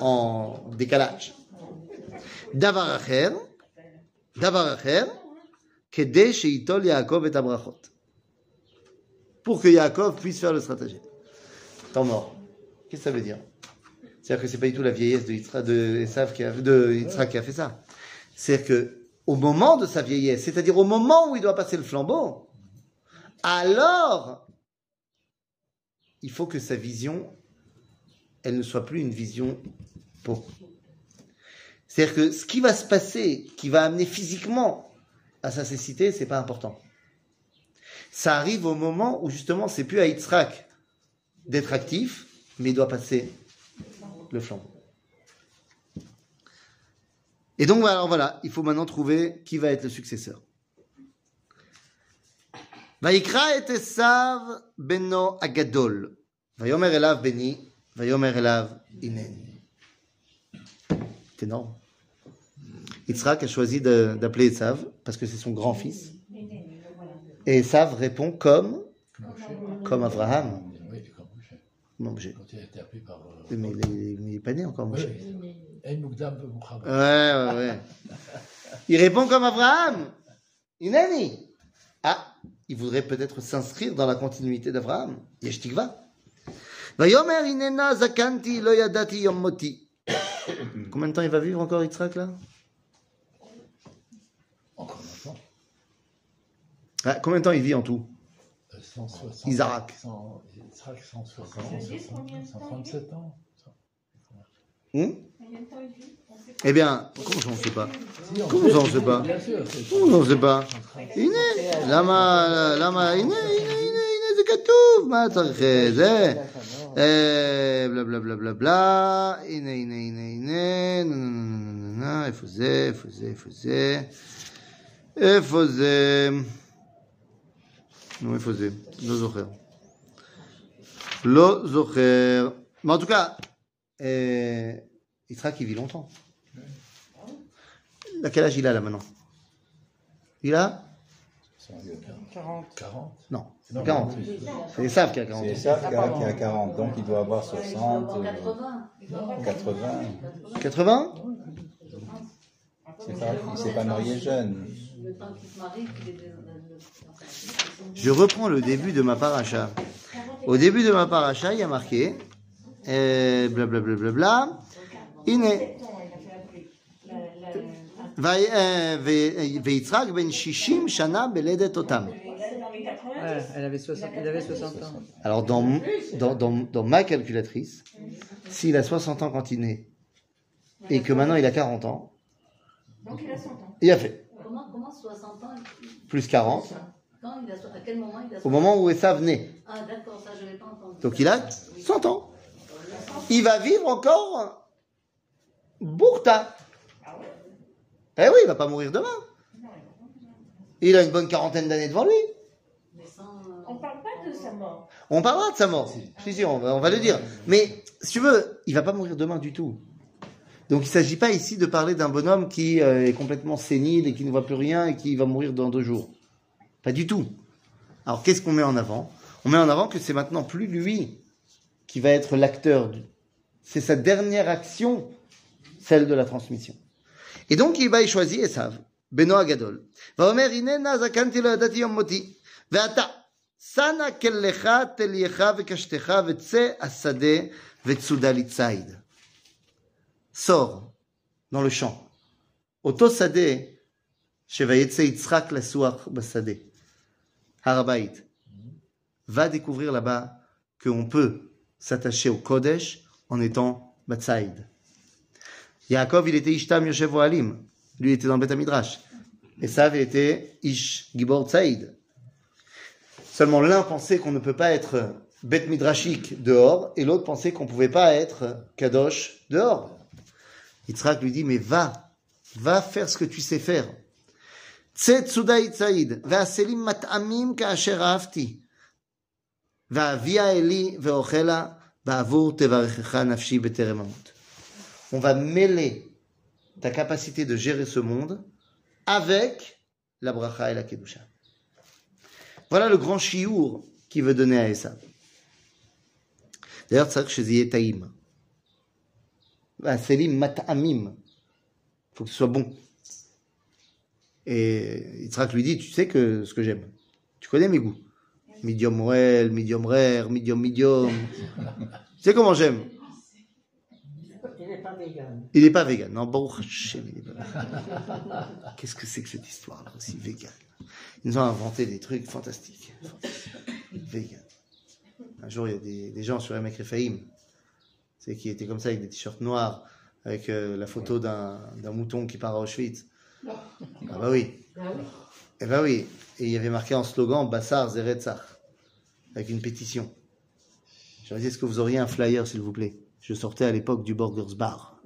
en décalage. Davar acher, davar acher, kede sheitol Yaakov et abrachot. Pour que Yaakov puisse faire le stratagème. Temps mort. Qu'est-ce que ça veut dire? C'est-à-dire que c'est pas du tout la vieillesse de Yitzhak, de, qui a, de qui a fait ça. C'est-à-dire que au moment de sa vieillesse, c'est-à-dire au moment où il doit passer le flambeau, alors il faut que sa vision, elle ne soit plus une vision pauvre. C'est-à-dire que ce qui va se passer, qui va amener physiquement à sa cécité, c'est pas important. Ça arrive au moment où justement, c'est plus à Yitzhak d'être actif, mais il doit passer le flambeau. Et donc, alors voilà, il faut maintenant trouver qui va être le successeur. Vaikra et beno agadol. Elav beni Vayomer Elav Ineni. C'est énorme. Yitzhak a choisi d'appeler Esav parce que c'est son grand-fils. Et Esav répond comme Comme Abraham. Non. Quand il a été appelé par. Euh, mais il n'est pas né encore, Moshe. Ouais, ouais, ouais. il répond comme Abraham. Inani. Ah, il voudrait peut-être s'inscrire dans la continuité d'Abraham. Yeshtikva. Combien de temps il va vivre encore Yitzhak là? Encore longtemps. Ah, combien de temps il vit en tout? 160. Isaac. 160, 137 ans. Hum? Eh bien, comment on ne sait pas? Comment on ne sait pas? Comment on ne sait pas? lama, lama. זה כתוב, מה צריך, אה, זה, אה, בלה בלה בלה בלה בלה, הנה, הנה, הנה, הנה, נה, נה, נה, נה, נה, נה, איפה זה, איפה זה, איפה זה, איפה זה, נו, איפה זה, לא זוכר. לא זוכר. Mais en tout cas, euh, Yitzhak, il vit longtemps. À quel âge il a là maintenant Il a 40. 40. Non, Non, 40. oui. C'est Esav qui a 40 C'est ans. ça qui a, qui a 40, donc il doit avoir 60, euh, 80. 80. 80 C'est pas, il s'est pas marié jeune. De- Je reprends le début de ma paracha. Au début de ma paracha, il y a marqué euh, blablabla. Bla, bla, bla, Iné. Veitzrak ben shishim shana beledet otam. Dans les 80, Ouais, elle avait 60, il avait 60 ans. Alors, dans, dans, dans, dans ma calculatrice, s'il a 60 ans quand il naît et que maintenant il a 40 ans, donc il a 100 ans. il a fait Comment, comment 60 ans plus 40 Quand il a, À quel moment il a 60 au moment où Esav naît. Ah, d'accord, ça, je n'avais pas entendu. Donc il a 100 ans. Il va vivre encore Bourta. Eh oui, il va pas mourir demain. Il a une bonne quarantaine d'années devant lui. On parle pas de sa mort. On parlera de sa mort. Si, si, on va, on va le dire. Mais, si tu veux, il va pas mourir demain du tout. Donc il s'agit pas ici de parler d'un bonhomme qui euh, est complètement sénile et qui ne voit plus rien et qui va mourir dans deux jours. Pas du tout. Alors qu'est-ce qu'on met en avant? On met en avant que c'est maintenant plus lui qui va être l'acteur. du- C'est sa dernière action, celle de la transmission. Et donc il va y choisir Esav, Beno Agadol. ואומר, הננה זקנתי לא ידעתי יום מותי. ואתה, שנה כליך, תלייך וקשתך, וצא השדה, וצודה לי ציד. Sors dans le champ. אותו שדה, שויצא יצחק לסוח בשדה. הר הבית. Va découvrir là-bas qu'on peut s'attacher au Kodesh en étant Batsaïd. Yaakov, il était Ishtam Yoshev Alim. Lui, était dans le Betamidrash. Et Sav, il était Ish Gibor Tsaïd. Seulement l'un pensait qu'on ne peut pas être Beth Midrashik dehors, et l'autre pensait qu'on ne pouvait pas être Kadosh dehors. Yitzhak lui dit, mais va, va faire ce que tu sais faire. Tse tsudai tsaïd, ve'aselim mat'amim ka'asher ha'afti. Ve'avia eli ve'ochela, ba'avur tevarechecha nafshi beteremamut. On va mêler ta capacité de gérer ce monde avec la bracha et la kedusha. Voilà le grand chiour qu'il veut donner à Esav. D'ailleurs, c'est chez Ziyetaïm. Selim mat'amim. Il faut que ce soit bon. Et Yitzhak lui dit, tu sais que ce que j'aime. Tu connais mes goûts. Medium well, medium rare, medium medium. tu sais comment j'aime vegan. Il n'est pas vegan. Non, Baruch Hashem, il est pas vegan. Qu'est-ce que c'est que cette histoire-là aussi, vegan? Ils nous ont inventé des trucs fantastiques. Vegan. Un jour, il y a des, des gens sur Emek Refaim, c'est qui étaient comme ça avec des t-shirts noirs, avec euh, la photo d'un d'un mouton qui part à Auschwitz. Ah bah oui. Eh bah oui. Et il y avait marqué en slogan Bassar Zeretzach, avec une pétition. Je leur ai dit, est-ce que vous auriez un flyer, s'il vous plaît? Je sortais à l'époque du Burgers Bar.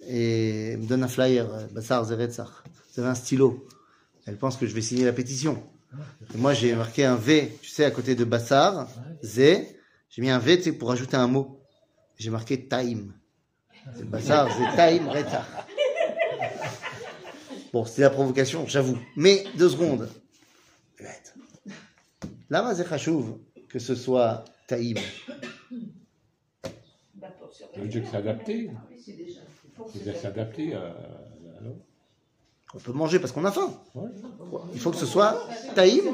Et elle me donne un flyer, euh, Bassar Zeretzach. Vous avez un stylo. Elle pense que je vais signer la pétition. Moi, j'ai marqué un V, tu sais, à côté de Bassar, Z. J'ai mis un V, tu sais, pour ajouter un mot. J'ai marqué Time. C'est Bassar, Z, Time, Retzach. Bon, c'était la provocation, j'avoue. Mais deux secondes. Lama c'est que ce soit Taïm. Ça veut dire que c'est adapté. pour C'est adapté à. alors On peut manger parce qu'on a faim. Ouais. Il faut que ce soit Taïm.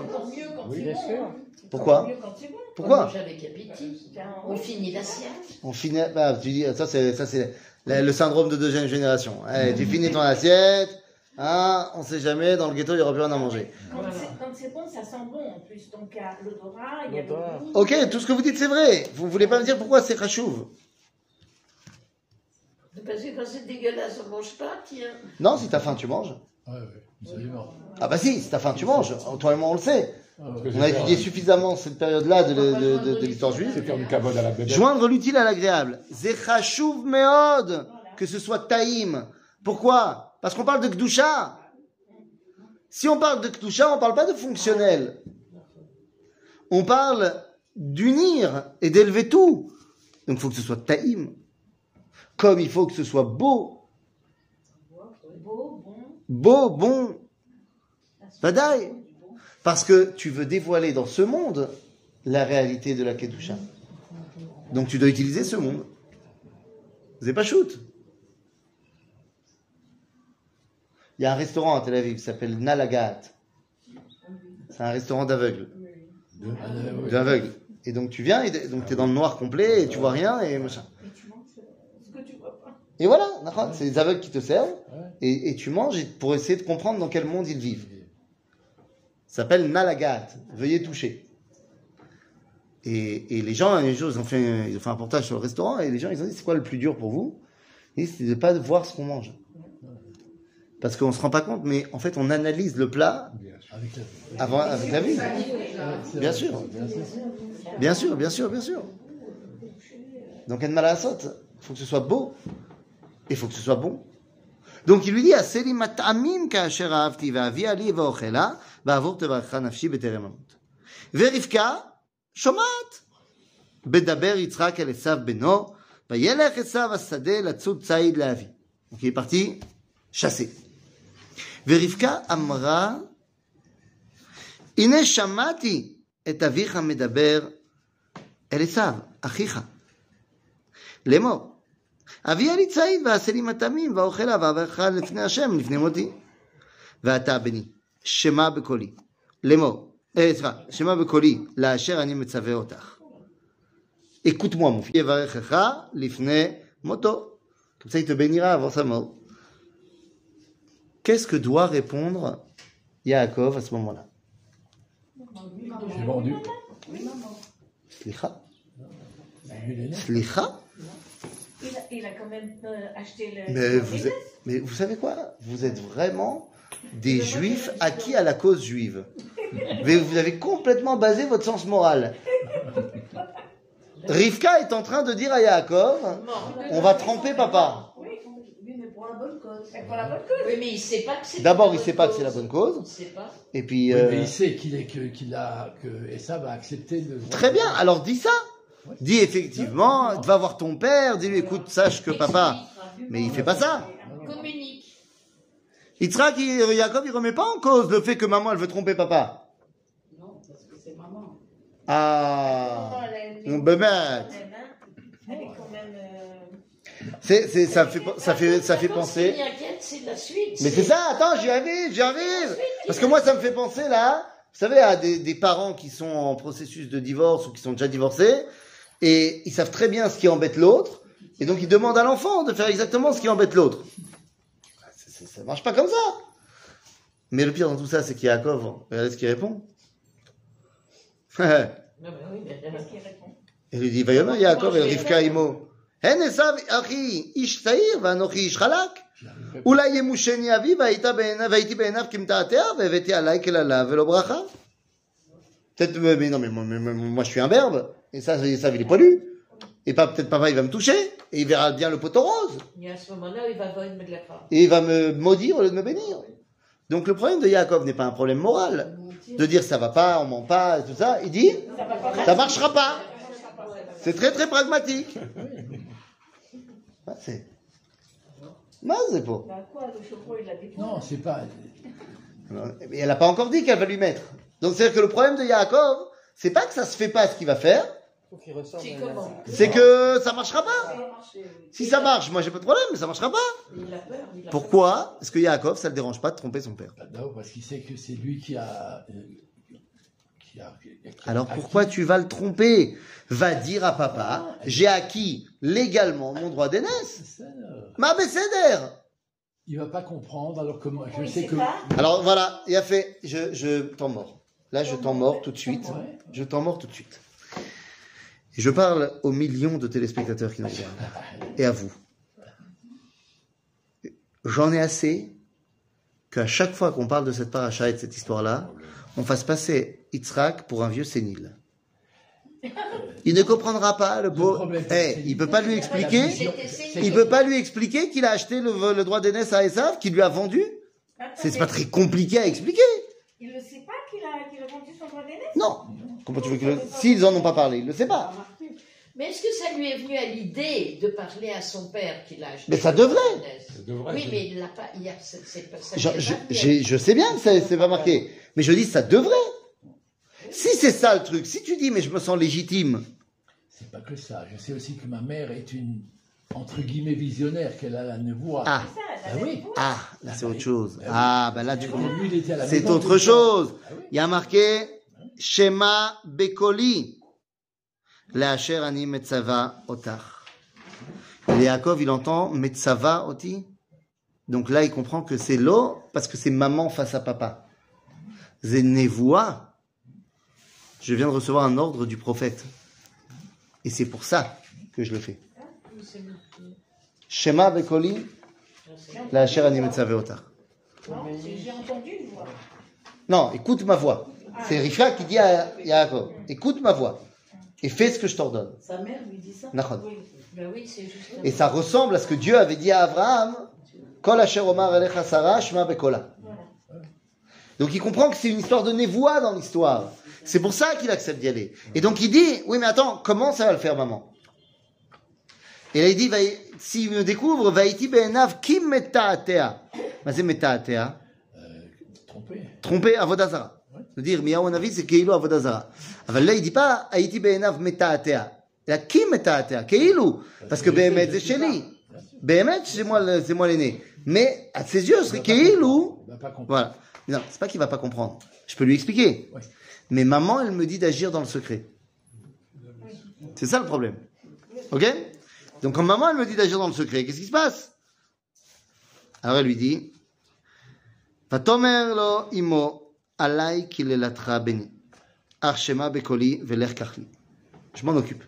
Oui, bien sûr. Pourquoi Pourquoi mange avec appétit. Tiens, On finit l'assiette. On finit. Bah, tu dis, ça c'est, ça c'est le, le syndrome de deuxième génération. Allez, tu finis ton assiette. Hein, on sait jamais, dans le ghetto, il n'y aura plus rien à manger. Quand c'est- bon, ça sent bon en plus. Donc il y a l'odorat, il y a le L'odorat. goût. Ok, tout ce que vous dites, c'est vrai. Vous voulez pas me dire pourquoi c'est chachouv Parce que quand c'est dégueulasse, on mange pas, tiens. Non, si t'as faim, tu manges. Ouais, ouais, absolument. Ah bah si, si t'as faim, tu manges. Toi et moi, on le sait. Ah, On a étudié suffisamment cette période-là de, de- de- de l'histoire juive. C'est faire du cabot à la bébête. Joindre l'utile à l'agréable. Zechashuv meod. Que ce soit taïm. Pourquoi? Parce qu'on parle de Kdusha. Si on parle de Kdusha, on parle pas de fonctionnel. On parle d'unir et d'élever tout. Donc il faut que ce soit taïm. Comme il faut que ce soit beau. Beau, bon. Beau, bon. Badaï. Parce que tu veux dévoiler dans ce monde la réalité de la Kedusha. Donc tu dois utiliser ce monde. C'est pas shoot. Il y a un restaurant à Tel Aviv qui s'appelle Nalagat. C'est un restaurant d'aveugles. Ah. D'aveugles. Et donc tu viens, et donc tu es dans le noir complet, et tu vois rien, et machin. Et tu manges ce que tu vois pas. Et voilà, c'est les aveugles qui te servent, Ouais. et, et tu manges pour essayer de comprendre dans quel monde ils vivent. Ça s'appelle Nalagat, veuillez toucher. Et, et les gens, les jours, ils ont, fait, ils ont fait un reportage sur le restaurant, et les gens, ils ont dit, c'est quoi le plus dur pour vous? Et c'est de ne pas voir ce qu'on mange. Parce qu'on se rend pas compte, mais en fait, on analyse le plat. Avec la... avant, avec la vue. C'est Bien sûr. Bien sûr. Bien sûr, bien sûr. Donc, en malasot, il faut que ce soit beau Et il faut que ce soit bon. Donc, il lui dit, Aseli mat'amim ka'asher ahavti va'avi ali va'ochela ba'avur tevarecha nafshi beterem amut. ורבקה שומעת. בדבר יצחק אל עשיו בנו, וילך עשיו השדה לצוד ציד לאבי. Donc il est parti chasser. ורבקה אמרה, הנה שמעתי את אביך מדבר אל עשיו, אחיך, לאמור, אביה לי ציד ועשה לי מטעמים ואוכלה ואברך לפני השם לפני מותי. ואתה בני, שמע בקולי, לאמור, אה, סליחה, שמע בקולי, לאשר אני מצווה אותך. Écoute-moi, mon fils. יברכך לפני מותו. Comme ça, il te bénira avant sa mort. Qu'est-ce que doit répondre Yaakov à ce moment-là J'ai vendu. Slicha Vu les nerfs. Slicha Il a, il a quand même euh, acheté le. mais vous, business. êtes, mais vous savez quoi? Vous êtes vraiment des juifs acquis à la cause juive. Mais vous avez complètement basé votre sens moral. Rivka est en train de dire à Yaakov on va tremper papa. Oui, mais pour la bonne cause. cause. Mais pour la bonne cause. Oui, mais il sait pas que c'est. D'abord, il bonne sait pas que c'est la bonne cause. Il sait pas. Et puis, Oui, euh, mais il sait qu'il est que qu'il a que Esav a accepté de. très bien. Alors dis ça. Dis effectivement, va voir ton père, dis-lui, écoute, sache que papa. Mais il fait pas ça. Communique. Yitzhak, Yaakov, il remet pas en cause le fait que maman, elle veut tromper papa. Non, parce que c'est maman. Ah. Maman, elle est- Mon bébé. Elle est quand même. euh, C'est, c'est, ça fait, ça fait, ça fait penser. Mais c'est ça, attends, j'y arrive, j'y arrive. Parce que moi, ça me fait penser là, vous savez, à des, des parents qui sont en processus de divorce ou qui sont déjà divorcés, et ils savent très bien ce qui embête l'autre, et donc ils demandent à l'enfant de faire exactement ce qui embête l'autre. Ça, ça, ça marche pas comme ça. Mais le pire dans tout ça, c'est qu'il y a Yaakov, regardez ce qu'il répond. Non, mais oui, mais- Qu'est-ce qu'il répond Il lui dit, ויאמר יעקב אל רבקה אמו, הן עשיו אחי איש צעיר ואנוכי איש חלק. אולי ימושני אבי והיית בעיניו, והייתי בעיניו כמתעתע והבאתי עליי קללה ולא ברכה. Peut-être, mais mais non, mais moi, mais- mais moi je suis un berbe, et ça, ça il est poilu. Et pas, peut-être papa il va me toucher, et il verra bien le poteau rose, Et à ce moment-là, il va et il me maudire au lieu de me bénir. Donc le problème de Yaakov n'est pas un problème moral, de dire ça va pas, on ment pas, et tout ça. Il dit, Ça pas marchera pas. C'est très très pragmatique. C'est. Moi, c'est pas. Non, c'est pas. Mais elle n'a pas encore dit qu'elle va lui mettre. Donc c'est-à-dire que le problème de Yaakov, c'est pas que ça se fait pas ce qu'il va faire, C'est que ça marchera pas. Si ça marche, moi j'ai pas de problème, mais ça marchera pas. Pourquoi Est-ce que Yaakov, ça le dérange pas de tromper son peur D'abord parce qu'il sait que c'est lui qui a. euh, qui a- qui a- Alors pourquoi tu vas le tromper? Va dire à papa, j'ai acquis légalement mon droit d'aînesse. Euh, Ma bécéder Il va pas comprendre alors que moi, je sais que. Alors voilà, il a fait, je, je t'en mords. Là, je t'en mords tout de suite. Je t'en mords tout de suite. Et je parle aux millions de téléspectateurs qui nous regardent. Et à vous. J'en ai assez qu'à chaque fois qu'on parle de cette paracha et de cette histoire-là, on fasse passer Yitzhak pour un vieux sénile. Il ne comprendra pas, le pauvre. problème, Eh, c'est- il peut pas lui expliquer. Il peut pas lui expliquer qu'il a acheté le, le droit d'aînesse à Esav, qu'il lui a vendu. C'est c'est pas très compliqué à expliquer. Il ne sait pas qu'il a, qu'il a vendu son droit d'aînesse Non. Comment tu veux que le... S'ils en ont pas parlé, il le sait pas. Mais est-ce que ça lui est venu à l'idée de parler à son père qu'il a acheté Mais ça devrait. Ça devrait. Oui, mais il l'a pas. Il a, pas, ça Je, pas sais bien que c'est pas marqué, mais je dis ça devrait. Si c'est ça le truc, si tu dis mais je me sens légitime, C'est pas que ça. Je sais aussi que ma mère est une entre guillemets visionnaire qu'elle a la nevoie. ah, Ça, Ah oui. ah, là c'est autre chose. Ah, ben là tu C'est autre chose. Ah. Il y a marqué Shema Bekoli. Leasher ani metzava. Et Yaakov, il entend metzava oti. Donc là, il comprend que c'est l'eau parce que c'est maman face à papa. Zenevoa. Je viens de recevoir un ordre du prophète. Et c'est pour ça que je le fais. Shema Bekoli. Leasher ani metzava otach. Non, j'ai entendu une voix. Non, écoute ma voix. C'est Rivka qui dit à Yaakov, écoute ma voix et fais ce que je t'ordonne. Sa mère lui dit ça? Oui, ben oui. Et ça ressemble à ce que Dieu avait dit à Abraham, Kol asher omar elecha Sarah, shema bekola. Donc il comprend que c'est une histoire de névoie dans l'histoire. C'est pour ça qu'il accepte d'y aller. Et donc il dit, oui mais attends, comment ça va le faire maman? Et là il dit, s'il me découvre, vaïti be'enav kim meta'atea. Mais c'est meta'atea Trompé. tromper Avodazara De dire, Miyahu Navi, c'est Keilo Avodazara. אבל là, il dit pas, הייתי בעיניו מתעתע. אלא כי מתעתע, כאילו. Parce que באמת זה שלי. באמת c'est moi, le- c'est moi l'aîné. Mais à ses yeux, ce serait כאילו. Il va pas comprendre. Voilà. Non, c'est pas qu'il va pas comprendre. Je peux lui expliquer. Ouais. Mais maman, elle me dit d'agir dans le secret. C'est ça le problème. Ok Donc quand maman, elle me dit d'agir dans le secret, qu'est-ce qui se passe Alors elle lui dit, ותאמר לו אמו, עליי קללתך בני, אך שמע בקולי ולך קח לי. Je m'en occupe.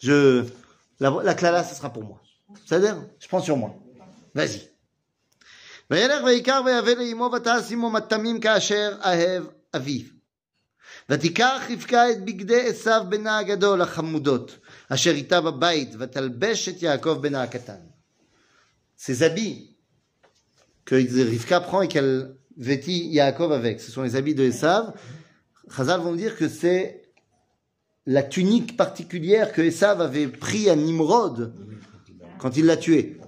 Je, la, la clala, ce sera pour moi. C'est-à-dire, je prends sur moi. Vas-y. וילך ויקר ויבא לאמו ותעש עמו מטעמים כאשר אהב אביו. ותיקח רבקה את בגדי עשיו בנה הגדול החמודות, אשר איתה בבית, ותלבש את יעקב בנה הקטן. Ses habits que Rivka prend et qu'elle vêtit Yaakov avec. Ce sont les habits de Esav. Chazal vont dire que c'est la tunique particulière que Esav avait pris à Nimrod quand il l'a tué.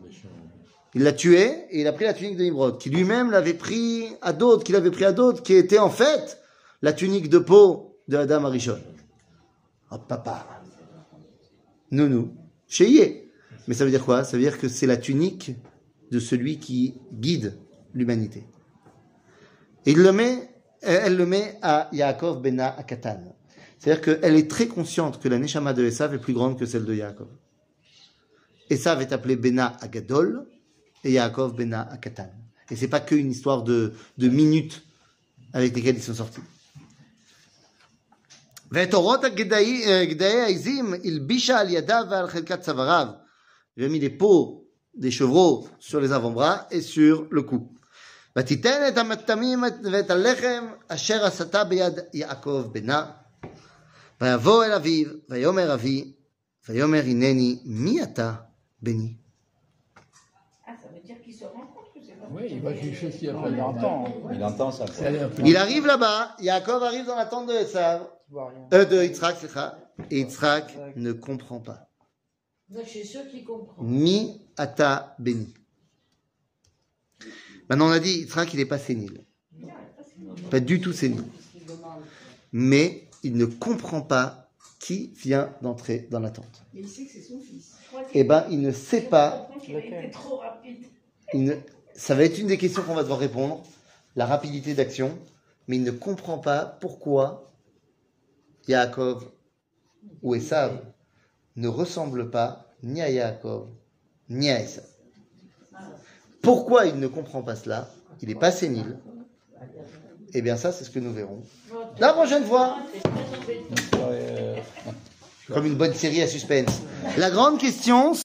Il l'a tué et il a pris la tunique de Nimrod, qui lui-même l'avait pris à d'autres, qu'il avait pris à d'autres, qui était en fait la tunique de peau de Adam Arishon. Oh papa. Nounou. Chéier. Mais ça veut dire quoi? Ça veut dire que c'est la tunique de celui qui guide l'humanité. Et il le met, elle le met à Yaakov Bena Akatan. C'est-à-dire qu'elle est très consciente que la Neshama de Esav est plus grande que celle de Yaakov. Esav est appelé Bena Agadol et Yaakov Bena Akatan. Et c'est pas qu'une histoire de, de minutes avec lesquelles ils sont sortis. ואת אורות הגדאי אה, גדאי העזים הלבישה על ידיו ועל חלקת צוואריו. Il a mis des peaux des chevreaux sur les avant-bras et sur le cou. ותיתן את המטמים ואת הלחם אשר עשתה ביד יעקב בנה. ויבוא אל אביו, ויאמר אבי, ויאמר הנני מי אתה בני? Ah, ça veut dire qu'ils se rencontrent ou c'est pas Oui, il va juger si après il entend. Il entend ça. C'est un peu- Il arrive là-bas, Yaakov arrive dans la tente de Esav, Tu vois rien. euh, de Yitzhak, slicha, et Yitzhak ne comprend pas. Moi, je suis sûr qu'il comprend. Mi ata béni. Maintenant, on a dit, Yitzhak, il n'est pas sénile. Pas du tout sénile. Mais il ne comprend pas qui vient d'entrer dans la tente. Mais il sait que c'est son fils. Eh ben, il ne sait pas. qu'il a été trop rapide. il ne- ça va être une des questions qu'on va devoir répondre. La rapidité d'action. Mais il ne comprend pas pourquoi Yaakov ou Esav ne ressemblent pas ni à Yaakov ni à Esav. Pourquoi il ne comprend pas cela Il n'est pas sénile. Eh bien, ça, c'est ce que nous verrons la prochaine fois. Comme une bonne série à suspense. La grande question,